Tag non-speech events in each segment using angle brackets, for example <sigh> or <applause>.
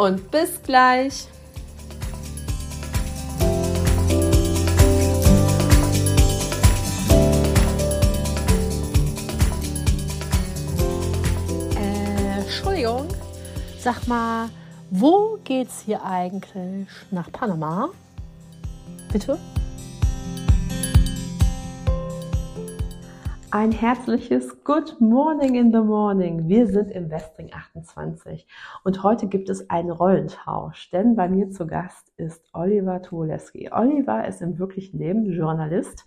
und bis gleich. Äh, Entschuldigung, sag mal, wo geht's hier eigentlich nach Panama? Bitte? Ein herzliches Good Morning in the Morning. Wir sind im Westring 28 und heute gibt es einen Rollentausch, denn bei mir zu Gast ist Oliver Tuoleski. Oliver ist im wirklichen Leben Journalist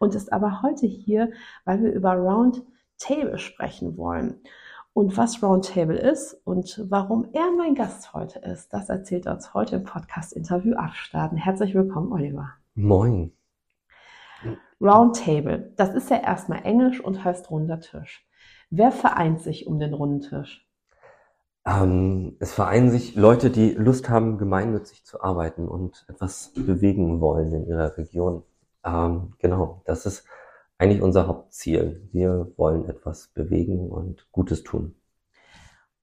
und ist aber heute hier, weil wir über Roundtable sprechen wollen. Und was Roundtable ist und warum er mein Gast heute ist, das erzählt er uns heute im Podcast-Interview Abstarten. Herzlich willkommen, Oliver. Moin. Roundtable, das ist ja erstmal Englisch und heißt runder Tisch. Wer vereint sich um den runden Tisch? Ähm, es vereinen sich Leute, die Lust haben, gemeinnützig zu arbeiten und etwas bewegen wollen in ihrer Region. Ähm, genau, das ist eigentlich unser Hauptziel. Wir wollen etwas bewegen und Gutes tun.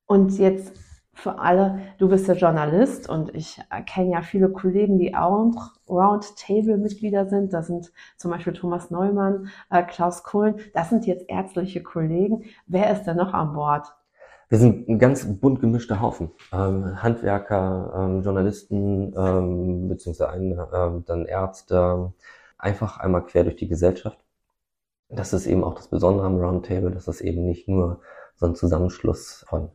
Und jetzt für alle, du bist ja Journalist und ich kenne ja viele Kollegen, die auch Roundtable-Mitglieder sind. Das sind zum Beispiel Thomas Neumann, äh, Klaus Kohlen. Das sind jetzt ärztliche Kollegen. Wer ist denn noch an Bord? Wir sind ein ganz bunt gemischter Haufen. Ähm, Handwerker, ähm, Journalisten, ähm, beziehungsweise ein, ähm, dann Ärzte, einfach einmal quer durch die Gesellschaft. Das ist eben auch das Besondere am Roundtable, dass das eben nicht nur so ein Zusammenschluss von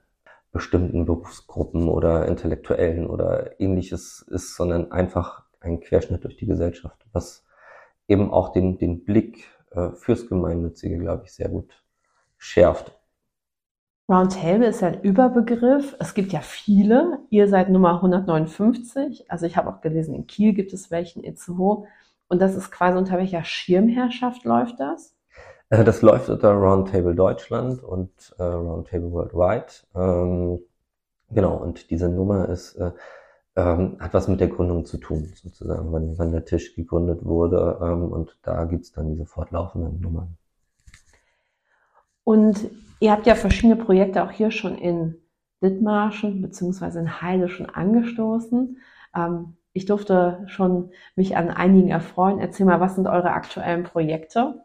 bestimmten Berufsgruppen oder Intellektuellen oder ähnliches ist, sondern einfach ein Querschnitt durch die Gesellschaft, was eben auch den, den Blick äh, fürs Gemeinnützige, glaube ich, sehr gut schärft. Roundtable ist ja ein Überbegriff. Es gibt ja viele. Ihr seid Nummer 159. Also ich habe auch gelesen, in Kiel gibt es welchen, Itzehoe. Und das ist quasi unter welcher Schirmherrschaft läuft das? Äh, das läuft unter Roundtable Deutschland und äh, Roundtable Worldwide. Ähm, genau, und diese Nummer ist, äh, ähm, hat was mit der Gründung zu tun, sozusagen, wann, wann der Tisch gegründet wurde. Ähm, und da gibt's dann diese fortlaufenden Nummern. Und ihr habt ja verschiedene Projekte auch hier schon in Dithmarschen beziehungsweise in Heide schon angestoßen. Ähm, ich durfte schon mich an einigen erfreuen. Erzähl mal, was sind eure aktuellen Projekte?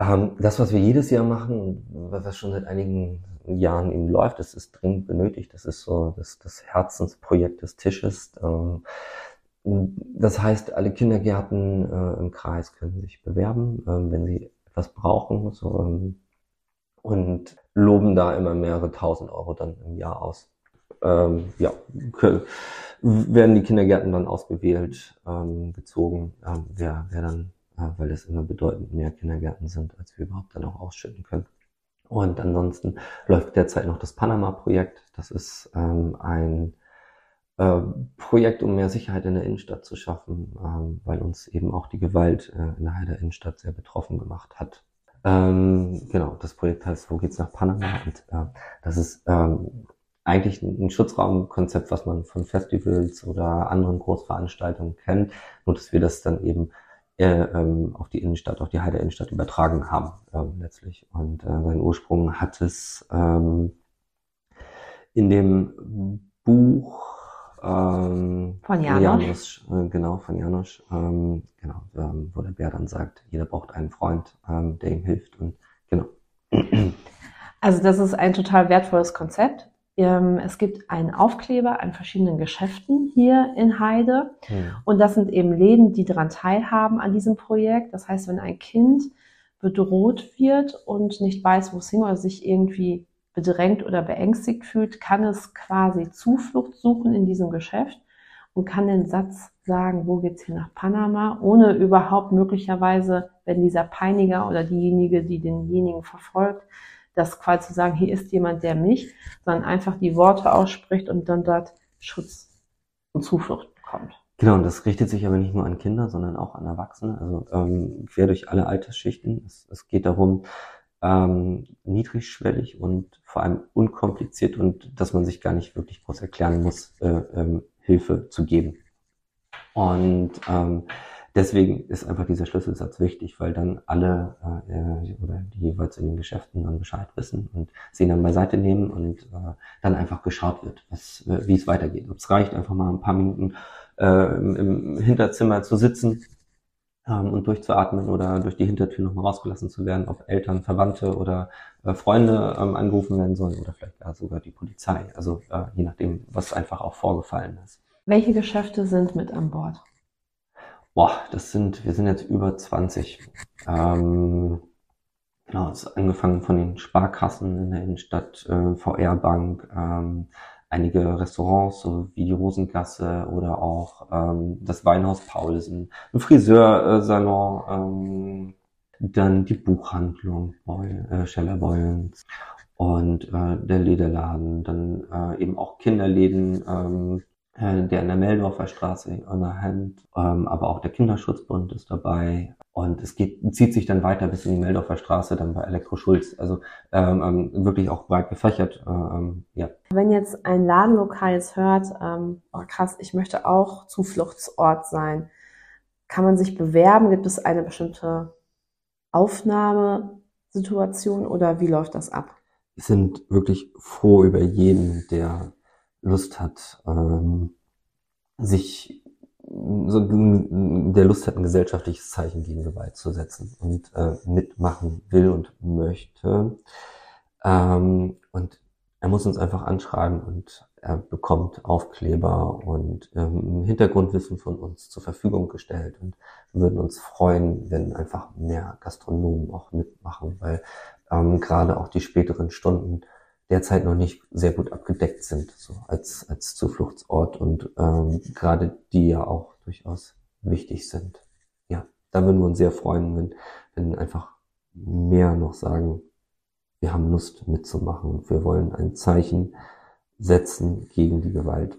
Ähm, das, was wir jedes Jahr machen, was schon seit einigen Jahren eben läuft, das ist dringend benötigt. Das ist so das, das Herzensprojekt des Tisches. Ähm, das heißt, alle Kindergärten äh, im Kreis können sich bewerben, ähm, wenn sie etwas brauchen so, und loben da immer mehrere tausend Euro dann im Jahr aus. Ähm, ja, werden die Kindergärten dann ausgewählt, ähm, gezogen, ähm, wer, wer dann weil es immer bedeutend mehr Kindergärten sind, als wir überhaupt dann auch ausschütten können. Und ansonsten läuft derzeit noch das Panama-Projekt. Das ist ähm, ein äh, Projekt, um mehr Sicherheit in der Innenstadt zu schaffen, ähm, weil uns eben auch die Gewalt äh, in der Heider Innenstadt sehr betroffen gemacht hat. Ähm, genau, das Projekt heißt Wo geht's nach Panama? Und äh, das ist ähm, eigentlich ein Schutzraumkonzept, was man von Festivals oder anderen Großveranstaltungen kennt, nur dass wir das dann eben äh, ähm, auf die Innenstadt, auf die Heider Innenstadt übertragen haben ähm, letztlich. Und äh, seinen Ursprung hat es ähm, in dem Buch ähm, von Janosch, äh, genau von Janosch, ähm, genau, ähm, wo der Bär dann sagt, jeder braucht einen Freund, ähm, der ihm hilft und genau. Also das ist ein total wertvolles Konzept. Ähm, es gibt einen Aufkleber an verschiedenen Geschäften hier in Heide. Mhm. Und das sind eben Läden, die daran teilhaben an diesem Projekt. Das heißt, wenn ein Kind bedroht wird und nicht weiß, wo es hin oder sich irgendwie bedrängt oder beängstigt fühlt, kann es quasi Zuflucht suchen in diesem Geschäft und kann den Satz sagen, wo geht's hier nach Panama, ohne überhaupt möglicherweise, wenn dieser Peiniger oder diejenige, die denjenigen verfolgt, das quasi zu sagen, hier ist jemand, der mich, sondern einfach die Worte ausspricht und dann dort Schutz Zuflucht bekommt. Genau, und das richtet sich aber nicht nur an Kinder, sondern auch an Erwachsene, also ähm, quer durch alle Altersschichten. Es, es geht darum, ähm, niedrigschwellig und vor allem unkompliziert und dass man sich gar nicht wirklich groß erklären muss, äh, ähm, Hilfe zu geben. Und ähm, deswegen ist einfach dieser Schlüsselsatz wichtig, weil dann alle äh, oder die jeweils in den Geschäften dann Bescheid wissen und sie dann beiseite nehmen und äh, dann einfach geschaut wird, was, äh, wie es weitergeht. Ob es reicht, einfach mal ein paar Minuten äh, im, im Hinterzimmer zu sitzen ähm, und durchzuatmen oder durch die Hintertür nochmal rausgelassen zu werden, ob Eltern, Verwandte oder äh, Freunde ähm, angerufen werden sollen oder vielleicht ja sogar die Polizei. Also äh, je nachdem, was einfach auch vorgefallen ist. Welche Geschäfte sind mit an Bord? Boah, das sind, wir sind jetzt über 20. Ähm, genau, es ist angefangen von den Sparkassen in der Innenstadt, äh, VR-Bank, ähm, einige Restaurants, so wie die Rosengasse oder auch ähm, das Weinhaus Paulsen, ein Friseursalon, ähm, dann die Buchhandlung Beul, äh, Scheller Beulens und äh, der Lederladen, dann äh, eben auch Kinderläden, ähm, äh, der in der Meldorfer Straße an der Hand, ähm, aber auch der Kinderschutzbund ist dabei. Und es geht, zieht sich dann weiter bis in die Meldorfer Straße, dann bei Elektro Schulz. Also ähm, ähm, wirklich auch breit gefächert. Äh, ähm, ja. Wenn jetzt ein Ladenlokal jetzt hört, ähm, oh krass, ich möchte auch Zufluchtsort sein, kann man sich bewerben? Gibt es eine bestimmte Aufnahmesituation oder wie läuft das ab? Wir sind wirklich froh über jeden, der Lust hat, ähm, sich so der Lust hat, ein gesellschaftliches Zeichen gegen Gewalt zu setzen und äh, mitmachen will und möchte. Ähm, und er muss uns einfach anschreiben und er bekommt Aufkleber und ähm, Hintergrundwissen von uns zur Verfügung gestellt und wir würden uns freuen, wenn einfach mehr Gastronomen auch mitmachen, weil ähm, gerade auch die späteren Stunden derzeit noch nicht sehr gut abgedeckt sind, so als, als Zufluchtsort und ähm, gerade die ja auch durchaus wichtig sind. Ja, da würden wir uns sehr freuen, wenn, wenn einfach mehr noch sagen, wir haben Lust mitzumachen, wir wollen ein Zeichen setzen gegen die Gewalt.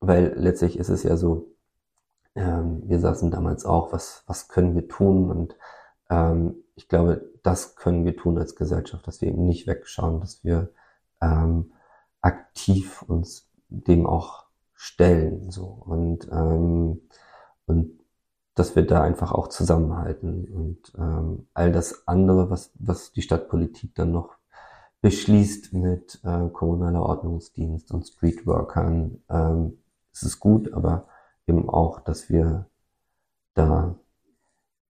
Weil letztlich ist es ja so, ähm, wir saßen damals auch, was, was können wir tun? Und ähm, ich glaube, das können wir tun als Gesellschaft, dass wir eben nicht wegschauen, dass wir ähm, aktiv uns dem auch stellen so. Und ähm, und dass wir da einfach auch zusammenhalten und ähm, all das andere, was was die Stadtpolitik dann noch beschließt mit äh, kommunaler Ordnungsdienst und Streetworkern, ähm, es ist gut, aber eben auch, dass wir da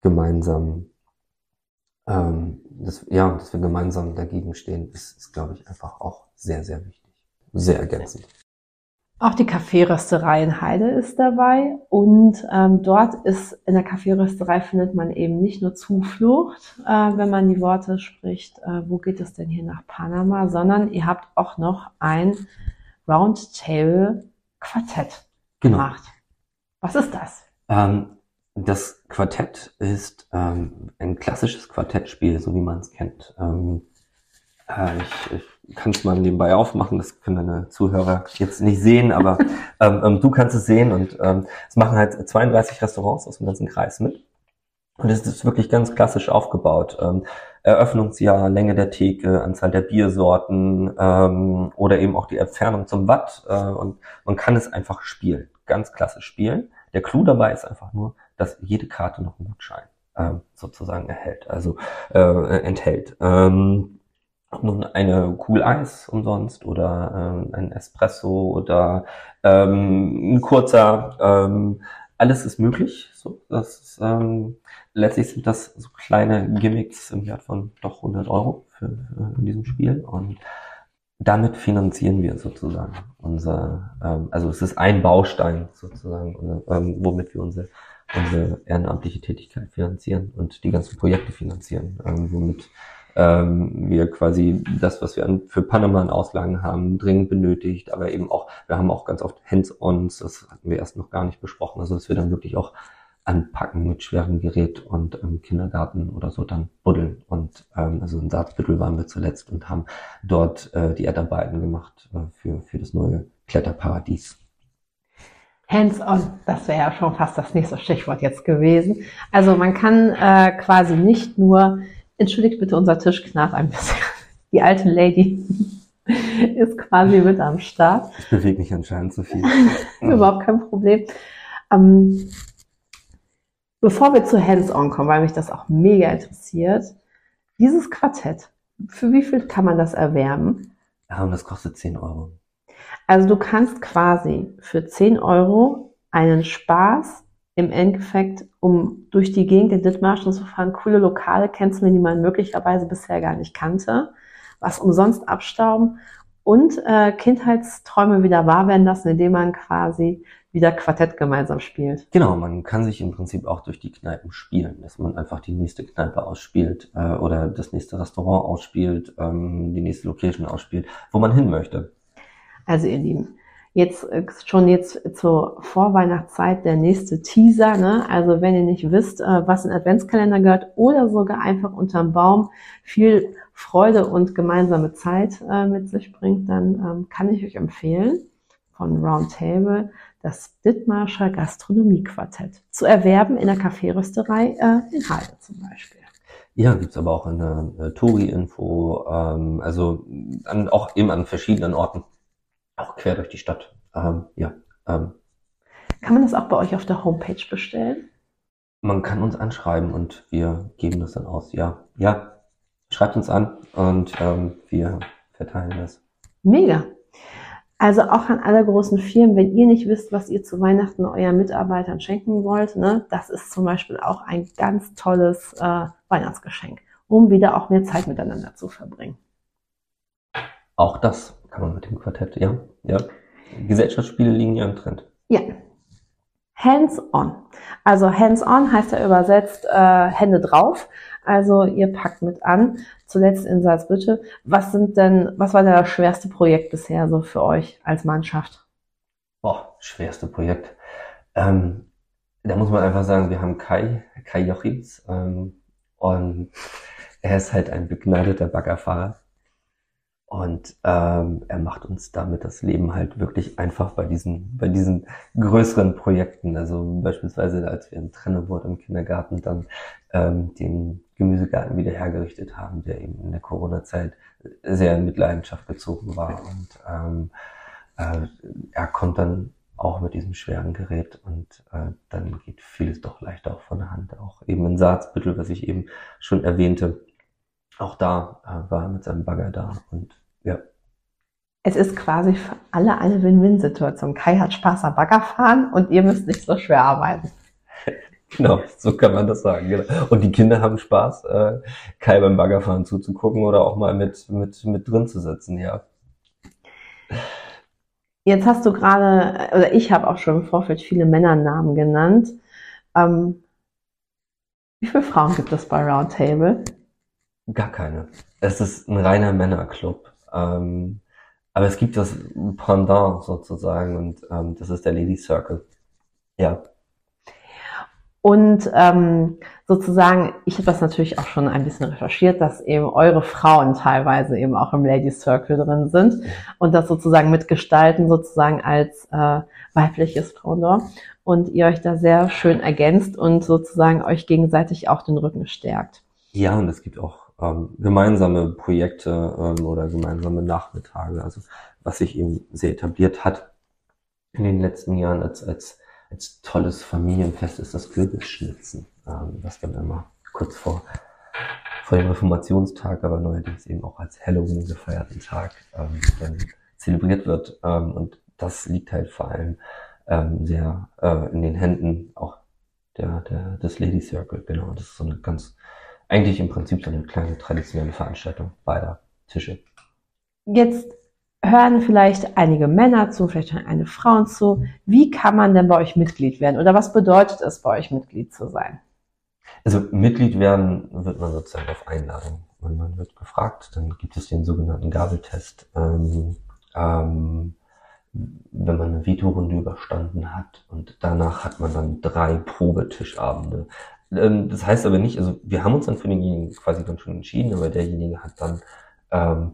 gemeinsam ähm, das, ja, dass wir gemeinsam dagegen stehen, ist, ist glaube ich, einfach auch sehr, sehr wichtig. Sehr ergänzend. Auch die Kaffeerösterei in Heide ist dabei und ähm, dort ist in der Kaffeerösterei findet man eben nicht nur Zuflucht, äh, wenn man die Worte spricht, äh, wo geht es denn hier nach Panama, sondern ihr habt auch noch ein Roundtable Quartett genau. gemacht. Was ist das? Ähm, das Quartett ist ähm, ein klassisches Quartettspiel, so wie man es kennt. Ähm, äh, ich, ich kann es mal nebenbei aufmachen, das können deine Zuhörer jetzt nicht sehen, aber <laughs> ähm, ähm, du kannst es sehen und ähm, es machen halt 32 Restaurants aus dem ganzen Kreis mit. Und es ist wirklich ganz klassisch aufgebaut. Ähm, Eröffnungsjahr, Länge der Theke, Anzahl der Biersorten ähm, oder eben auch die Entfernung zum Watt. Äh, und man kann es einfach spielen, ganz klassisch spielen. Der Clou dabei ist einfach nur, dass jede Karte noch einen Gutschein ähm, sozusagen erhält, also äh, enthält. Ähm, nun eine Kugel Eis umsonst oder ähm, ein Espresso oder ähm, ein kurzer, ähm, alles ist möglich. So, das ist, ähm, letztlich sind das so kleine Gimmicks im Wert von doch 100 Euro für, für in diesem Spiel und damit finanzieren wir sozusagen unser, ähm, also es ist ein Baustein sozusagen, ähm, womit wir unsere unsere ehrenamtliche Tätigkeit finanzieren und die ganzen Projekte finanzieren, ähm, womit ähm, wir quasi das, was wir an, für Panama an Auslagen haben, dringend benötigt, aber eben auch, wir haben auch ganz oft Hands-ons, das hatten wir erst noch gar nicht besprochen, also dass wir dann wirklich auch anpacken mit schwerem Gerät und im Kindergarten oder so dann buddeln. Und ähm, also in Salzbüttel waren wir zuletzt und haben dort äh, die Erdarbeiten gemacht äh, für, für das neue Kletterparadies. Hands-on, das wäre ja schon fast das nächste Stichwort jetzt gewesen. Also man kann äh, quasi nicht nur, entschuldigt bitte, unser Tisch knarrt ein bisschen. <laughs> Die alte Lady <laughs> ist quasi mit am Start. Ich bewege mich anscheinend zu viel. <laughs> Überhaupt kein Problem. Ähm, bevor wir zu Hands-on kommen, weil mich das auch mega interessiert, dieses Quartett, für wie viel kann man das erwerben? Ja, und das kostet 10 Euro. Also du kannst quasi für 10 Euro einen Spaß im Endeffekt, um durch die Gegend in Dithmarschen zu fahren, coole Lokale kennenzulernen, die man möglicherweise bisher gar nicht kannte, was umsonst abstauben und äh, Kindheitsträume wieder wahr werden lassen, indem man quasi wieder Quartett gemeinsam spielt. Genau, man kann sich im Prinzip auch durch die Kneipen spielen, dass man einfach die nächste Kneipe ausspielt äh, oder das nächste Restaurant ausspielt, ähm, die nächste Location ausspielt, wo man hin möchte. Also ihr Lieben, jetzt äh, schon jetzt zur Vorweihnachtszeit der nächste Teaser. Ne? Also wenn ihr nicht wisst, äh, was in Adventskalender gehört oder sogar einfach unterm Baum viel Freude und gemeinsame Zeit äh, mit sich bringt, dann ähm, kann ich euch empfehlen von Roundtable das Dithmarscher Gastronomiequartett zu erwerben in der Kaffeerösterei in Heide zum Beispiel. Ja, gibt's aber auch in der Touri-Info, ähm, also an, auch eben an verschiedenen Orten auch quer durch die Stadt. Ähm, ja. Ähm, kann man das auch bei euch auf der Homepage bestellen? Man kann uns anschreiben und wir geben das dann aus. Ja, ja. Schreibt uns an und ähm, wir verteilen das. Mega. Also auch an alle großen Firmen, wenn ihr nicht wisst, was ihr zu Weihnachten euren Mitarbeitern schenken wollt, ne, das ist zum Beispiel auch ein ganz tolles äh, Weihnachtsgeschenk, um wieder auch mehr Zeit miteinander zu verbringen. Auch das kann man mit dem Quartett, ja. ja. Gesellschaftsspiele liegen ja im Trend. Ja. Hands-on. Also hands-on heißt ja übersetzt äh, Hände drauf. Also ihr packt mit an. Zuletzt in Salzbütte. Was sind denn, was war denn das schwerste Projekt bisher so für euch als Mannschaft? Boah, schwerste Projekt. Ähm, da muss man einfach sagen, wir haben Kai, Kai Jochims, ähm, und er ist halt ein begnadeter Baggerfahrer. Und ähm, er macht uns damit das Leben halt wirklich einfach bei diesen, bei diesen größeren Projekten. Also beispielsweise, als wir in Trennewort im Kindergarten dann ähm, den Gemüsegarten wieder hergerichtet haben, der eben in der Corona-Zeit sehr in Mitleidenschaft gezogen war. Und ähm, äh, er kommt dann auch mit diesem schweren Gerät und äh, dann geht vieles doch leichter auch von der Hand. Auch eben in Saatsbüttel, was ich eben schon erwähnte, auch da äh, war er mit seinem Bagger da und ja. Es ist quasi für alle eine Win-Win-Situation. Kai hat Spaß am Baggerfahren und ihr müsst nicht so schwer arbeiten. <laughs> Genau, so kann man das sagen. Genau. Und die Kinder haben Spaß, äh, Kai beim Baggerfahren zuzugucken oder auch mal mit, mit, mit drin zu sitzen, ja. Jetzt hast du gerade, oder ich habe auch schon im Vorfeld viele Männernamen genannt. Ähm, wie viele Frauen gibt es bei Roundtable? Gar keine. Es ist ein reiner Männerclub. Ähm, aber es gibt das Pendant sozusagen und ähm, das ist der Lady Circle. Ja. Und ähm, sozusagen, ich habe das natürlich auch schon ein bisschen recherchiert, dass eben eure Frauen teilweise eben auch im Lady Circle drin sind und das sozusagen mitgestalten, sozusagen als äh, weibliches Pendant und ihr euch da sehr schön ergänzt und sozusagen euch gegenseitig auch den Rücken stärkt. Ja, und es gibt auch ähm, gemeinsame Projekte ähm, oder gemeinsame Nachmittage, also was sich eben sehr etabliert hat in den letzten Jahren als, als, als tolles Familienfest ist das Kürbisschnitzen, ähm, was dann immer kurz vor, vor dem Reformationstag, aber neuerdings eben auch als Halloween gefeierten Tag ähm, dann zelebriert wird. Ähm, und das liegt halt vor allem ähm, sehr äh, in den Händen auch der, der, des Lady Circle, genau. Das ist so eine ganz eigentlich im Prinzip so eine kleine traditionelle Veranstaltung beider Tische. Jetzt hören vielleicht einige Männer zu, vielleicht hören eine Frauen zu. Wie kann man denn bei euch Mitglied werden oder was bedeutet es bei euch Mitglied zu sein? Also Mitglied werden wird man sozusagen auf Einladung. Wenn man wird gefragt, dann gibt es den sogenannten Gabeltest. Ähm, ähm, wenn man eine Veto-Runde überstanden hat und danach hat man dann drei Probetischabende. Ähm, das heißt aber nicht, also wir haben uns dann für denjenigen quasi dann schon entschieden, aber derjenige hat dann ähm,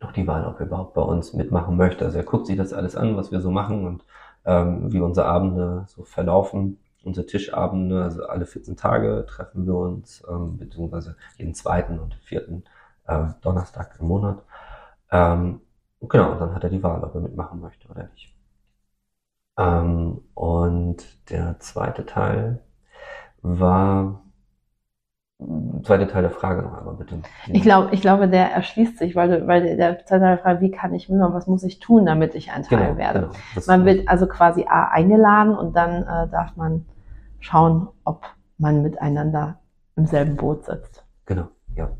noch die Wahl, ob er überhaupt bei uns mitmachen möchte. Also er guckt sich das alles an, was wir so machen und ähm, wie unsere Abende so verlaufen. Unsere Tischabende, also alle 14 Tage treffen wir uns, ähm, beziehungsweise jeden zweiten und vierten äh, Donnerstag im Monat. Ähm, genau, und dann hat er die Wahl, ob er mitmachen möchte oder nicht. Ähm, und der zweite Teil war, zweite Teil der Frage noch einmal bitte. Ich glaube, ich glaube, der erschließt sich, weil, weil der zweite Teil der Frage, wie kann ich mitmachen, was muss ich tun, damit ich ein Teil Genau, werde. genau. Man wird also quasi A, eingeladen und dann äh, darf man schauen, ob man miteinander im selben Boot sitzt. Genau, ja.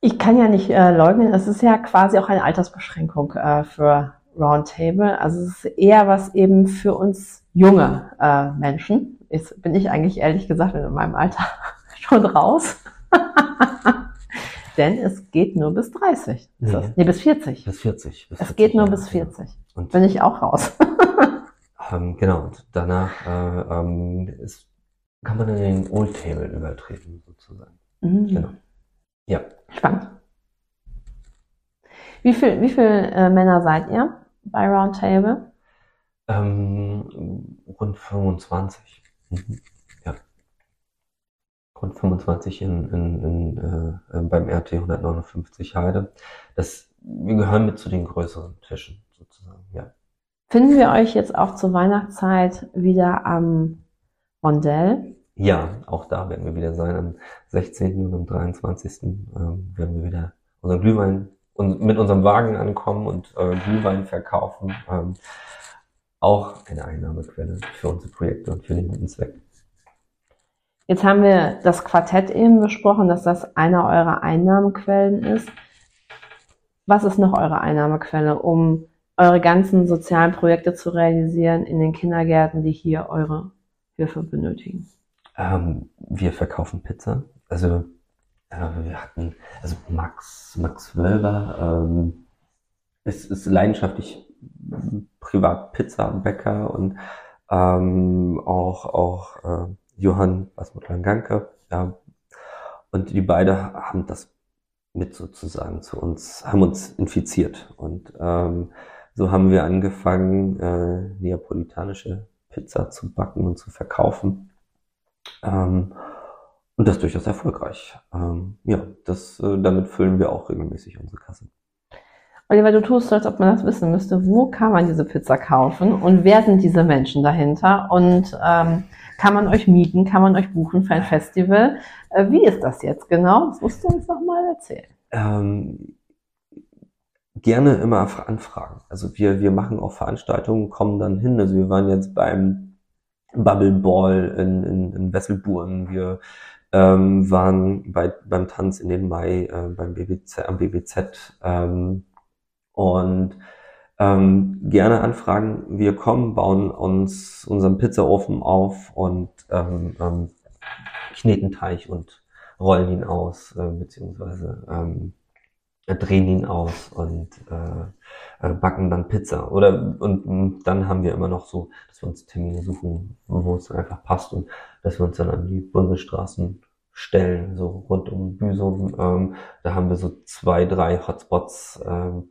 Ich kann ja nicht äh, leugnen, es ist ja quasi auch eine Altersbeschränkung äh, für Roundtable. Also es ist eher was eben für uns junge äh, Menschen. Jetzt bin ich eigentlich ehrlich gesagt in meinem Alter <laughs> schon raus. <laughs> Denn es geht nur bis 30. Ist Nee. das? Nee, bis 40. Bis 40. Bis Es 40 geht nur Jahre, bis ja. 40. Und Bin ich auch raus. <laughs> ähm, genau, und danach äh, ähm, ist, kann man in den Old Table übertreten, sozusagen. Mhm. Genau. Ja. Spannend. Wie viel, wie viel äh, Männer seid ihr bei Roundtable? Ähm, rund 25. Mhm. Ja. Rund 25 in, in, in, äh, beim RT 159 Heide. Das, wir gehören mit zu den größeren Tischen, sozusagen, ja. Finden wir euch jetzt auch zur Weihnachtszeit wieder am Rondell? Ja, auch da werden wir wieder sein. Am 16. und am 23. Ähm, werden wir wieder unseren Glühwein und mit unserem Wagen ankommen und äh, Glühwein verkaufen. Ähm, auch eine Einnahmequelle für unsere Projekte und für den guten Zweck. Jetzt haben wir das Quartett eben besprochen, dass das einer eurer Einnahmequellen ist. Was ist noch eure Einnahmequelle, um eure ganzen sozialen Projekte zu realisieren in den Kindergärten, die hier eure Hilfe benötigen? Ähm, wir verkaufen Pizza. Also äh, wir hatten, also Max, Max Wölber ähm, ist, ist leidenschaftlich privat Pizzabäcker und ähm, auch auch äh, Johann Basmut-Langanke. Ja. Und die beide haben das mit sozusagen zu uns, haben uns infiziert. Und ähm, so haben wir angefangen, äh, neapolitanische Pizza zu backen und zu verkaufen. Ähm, und das durchaus erfolgreich. Ähm, ja, das, äh, damit füllen wir auch regelmäßig unsere Kasse. Oliver, du tust so, als ob man das wissen müsste. Wo kann man diese Pizza kaufen und wer sind diese Menschen dahinter? Und ähm, kann man euch mieten? Kann man euch buchen für ein Festival? Äh, wie ist das jetzt genau? Das musst du uns noch mal erzählen. Ähm, gerne immer anfragen. Also wir, wir machen auch Veranstaltungen, kommen dann hin. Also wir waren jetzt beim Bubble Ball in, in, in Wesselburen. Wir ähm, waren bei, beim Tanz in den Mai äh, beim BBZ, am BBZ. Ähm, und ähm, gerne anfragen. Wir kommen, bauen uns unseren Pizzaofen auf und ähm, ähm, kneten Teig und rollen ihn aus, äh, beziehungsweise ähm, drehen ihn aus und äh, äh, backen dann Pizza. Oder und mh, dann haben wir immer noch so, dass wir uns Termine suchen, wo es einfach passt und dass wir uns dann an die Bundesstraßen stellen, so rund um Büsum. Ähm, da haben wir so zwei, drei Hotspots ähm,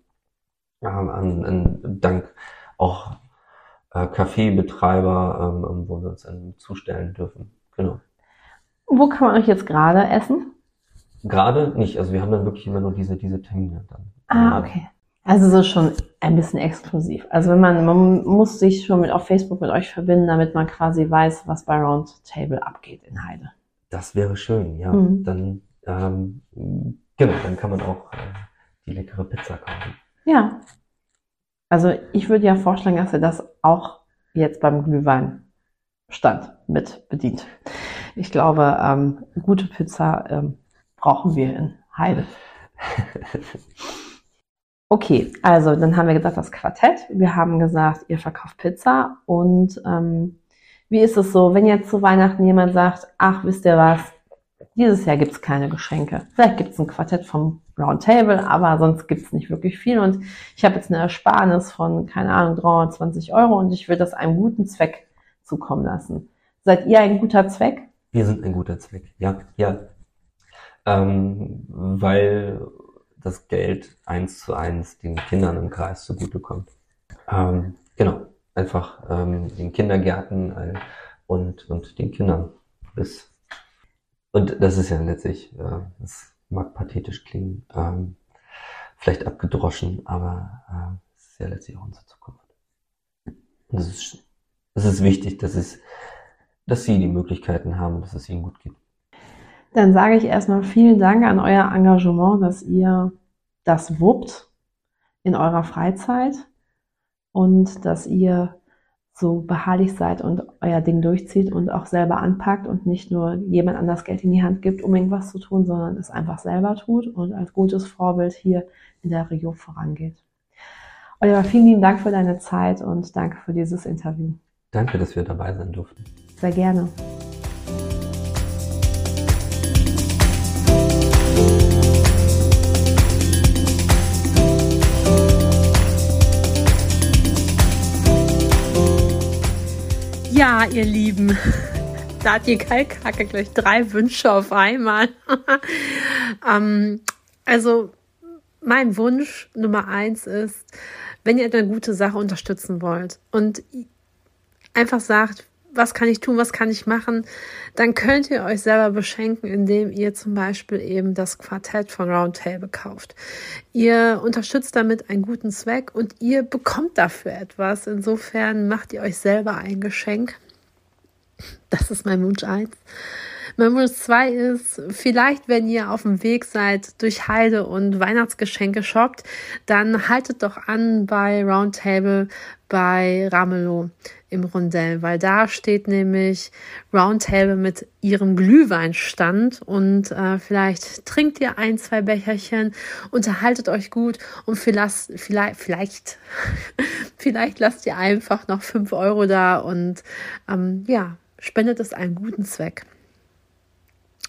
ähm, an, an, dank auch äh, Kaffeebetreiber, ähm, wo wir uns dann zustellen dürfen. Genau. Wo kann man euch jetzt gerade essen? Gerade nicht, also wir haben dann wirklich immer nur diese, diese Termine dann. Ah, okay. Also so schon ein bisschen exklusiv. Also wenn man, man muss sich schon mit auf Facebook mit euch verbinden, damit man quasi weiß, was bei Roundtable abgeht in Heide. Das wäre schön, ja. Mhm. Dann, ähm, genau, dann kann man auch äh, die leckere Pizza kaufen. Ja. Also ich würde ja vorschlagen, dass ihr das auch jetzt beim Glühweinstand mit bedient. Ich glaube, ähm, gute Pizza ähm, brauchen wir in Heide. <laughs> Okay, also dann haben wir gesagt, das Quartett. Wir haben gesagt, ihr verkauft Pizza. Und ähm, wie ist es so, wenn jetzt zu Weihnachten jemand sagt, ach, wisst ihr was, dieses Jahr gibt's keine Geschenke. Vielleicht gibt's ein Quartett vom Roundtable, aber sonst gibt's nicht wirklich viel. Und ich habe jetzt eine Ersparnis von, keine Ahnung, 320 Euro und ich will das einem guten Zweck zukommen lassen. Seid ihr ein guter Zweck? Wir sind ein guter Zweck, ja, ja. Ähm, weil das Geld eins zu eins den Kindern im Kreis zugutekommt. Ähm, genau, einfach ähm, den Kindergärten äh, und, und den Kindern bis. Und das ist ja letztlich, äh, das mag pathetisch klingen, ähm, vielleicht abgedroschen, aber äh, ist ja letztlich auch unsere Zukunft. Und es ist, ist wichtig, dass es, dass sie die Möglichkeiten haben, dass es ihnen gut geht. Dann sage ich erstmal vielen Dank an euer Engagement, dass ihr das wuppt in eurer Freizeit und dass ihr so beharrlich seid und euer Ding durchzieht und auch selber anpackt und nicht nur jemand anders Geld in die Hand gibt, um irgendwas zu tun, sondern es einfach selber tut und als gutes Vorbild hier in der Region vorangeht. Oliver, vielen lieben Dank für deine Zeit und danke für dieses Interview. Danke, dass wir dabei sein durften. Sehr gerne. Ihr Lieben, da hat die Kalkhacke gleich drei Wünsche auf einmal. <laughs> ähm, also, mein Wunsch Nummer eins ist, wenn ihr eine gute Sache unterstützen wollt und einfach sagt, was kann ich tun, was kann ich machen, dann könnt ihr euch selber beschenken, indem ihr zum Beispiel eben das Quartett von Roundtable kauft. Ihr unterstützt damit einen guten Zweck und ihr bekommt dafür etwas. Insofern macht ihr euch selber ein Geschenk. Das ist mein Wunsch eins. Mein Wunsch zwei ist, vielleicht, wenn ihr auf dem Weg seid durch Heide und Weihnachtsgeschenke shoppt, dann haltet doch an bei Roundtable bei Ramelow im Rondell, weil da steht nämlich Roundtable mit ihrem Glühweinstand und äh, vielleicht trinkt ihr ein, zwei Becherchen, unterhaltet euch gut und vielleicht, vielleicht, vielleicht, <laughs> vielleicht lasst ihr einfach noch fünf Euro da und ähm, ja, spendet es einen guten Zweck.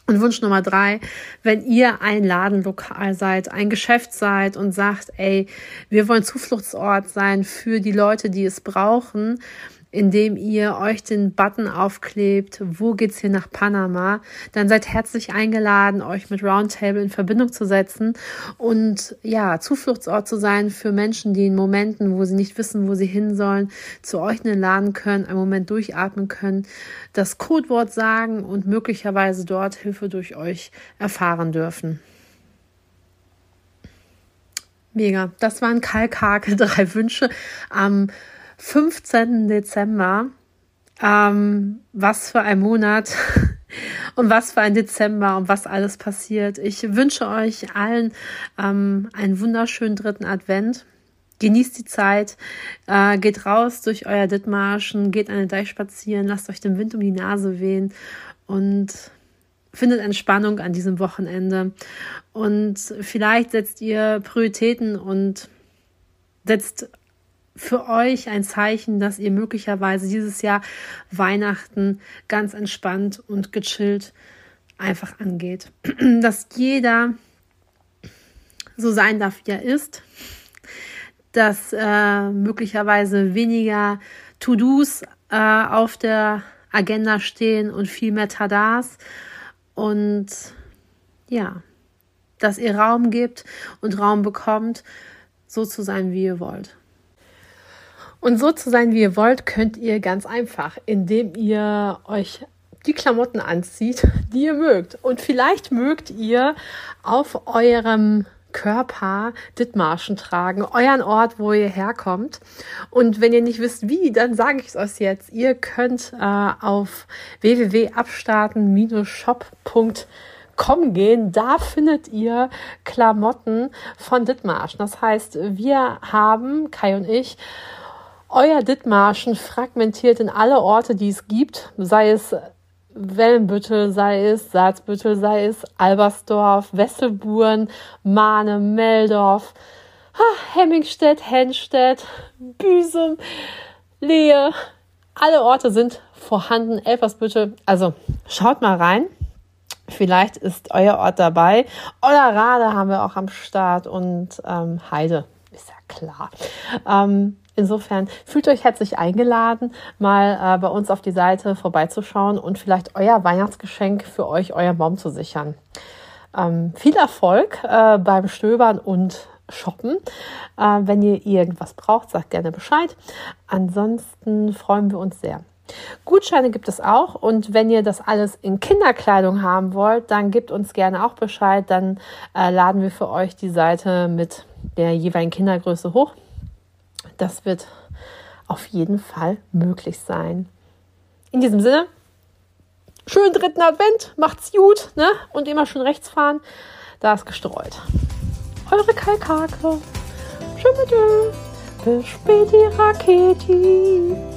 Und Wunsch Nummer drei, wenn ihr ein Ladenlokal seid, ein Geschäft seid und sagt, ey, wir wollen Zufluchtsort sein für die Leute, die es brauchen, indem ihr euch den Button aufklebt, wo geht's hier nach Panama, dann seid herzlich eingeladen, euch mit Roundtable in Verbindung zu setzen und ja, Zufluchtsort zu sein für Menschen, die in Momenten, wo sie nicht wissen, wo sie hin sollen, zu euch in den Laden können, einen Moment durchatmen können, das Codewort sagen und möglicherweise dort Hilfe durch euch erfahren dürfen. Mega. Das waren Kalkhake, <laughs> drei Wünsche am 15. Dezember. Ähm, was für ein Monat <laughs> und was für ein Dezember und was alles passiert. Ich wünsche euch allen ähm, einen wunderschönen dritten Advent. Genießt die Zeit, äh, geht raus durch euer Dithmarschen, geht eine Deich spazieren, lasst euch den Wind um die Nase wehen und findet Entspannung an diesem Wochenende. Und vielleicht setzt ihr Prioritäten und setzt für euch ein Zeichen, dass ihr möglicherweise dieses Jahr Weihnachten ganz entspannt und gechillt einfach angeht. <clears throat> Dass jeder so sein darf, wie er ist. Dass äh, möglicherweise weniger To-Dos äh, auf der Agenda stehen und viel mehr Tadas. Und ja, dass ihr Raum gibt und Raum bekommt, so zu sein, wie ihr wollt. Und so zu sein, wie ihr wollt, könnt ihr ganz einfach, indem ihr euch die Klamotten anzieht, <laughs> die ihr mögt. Und vielleicht mögt ihr auf eurem Körper Dithmarschen tragen, euren Ort, wo ihr herkommt. Und wenn ihr nicht wisst, wie, dann sage ich es euch jetzt. Ihr könnt äh, auf www.abstarten-shop.com gehen. Da findet ihr Klamotten von Dithmarschen. Das heißt, wir haben, Kai und ich, euer Dithmarschen fragmentiert in alle Orte, die es gibt, sei es Wellenbüttel, sei es Salzbüttel, sei es Albersdorf, Wesselburen, Mahne, Meldorf, Hemmingstedt, Henstedt, Büsum, Lehe. Alle Orte sind vorhanden, Elfersbüttel. Also schaut mal rein. Vielleicht ist euer Ort dabei. Oder Rade haben wir auch am Start und ähm, Heide, ist ja klar. Ähm, Insofern fühlt euch herzlich eingeladen, mal äh, bei uns auf die Seite vorbeizuschauen und vielleicht euer Weihnachtsgeschenk für euch, euer Baum zu sichern. ähm, viel Erfolg äh, beim Stöbern und Shoppen. Äh, wenn ihr irgendwas braucht, sagt gerne Bescheid. Ansonsten freuen wir uns sehr. Gutscheine gibt es auch und wenn ihr das alles in Kinderkleidung haben wollt, dann gebt uns gerne auch Bescheid. Dann äh, laden wir für euch die Seite mit der jeweiligen Kindergröße hoch. Das wird auf jeden Fall möglich sein. In diesem Sinne, schönen dritten Advent, macht's gut ne? und immer schön rechts fahren. Da ist gestreut. Eure Kalkake. Tschüss, bis späti Raketi.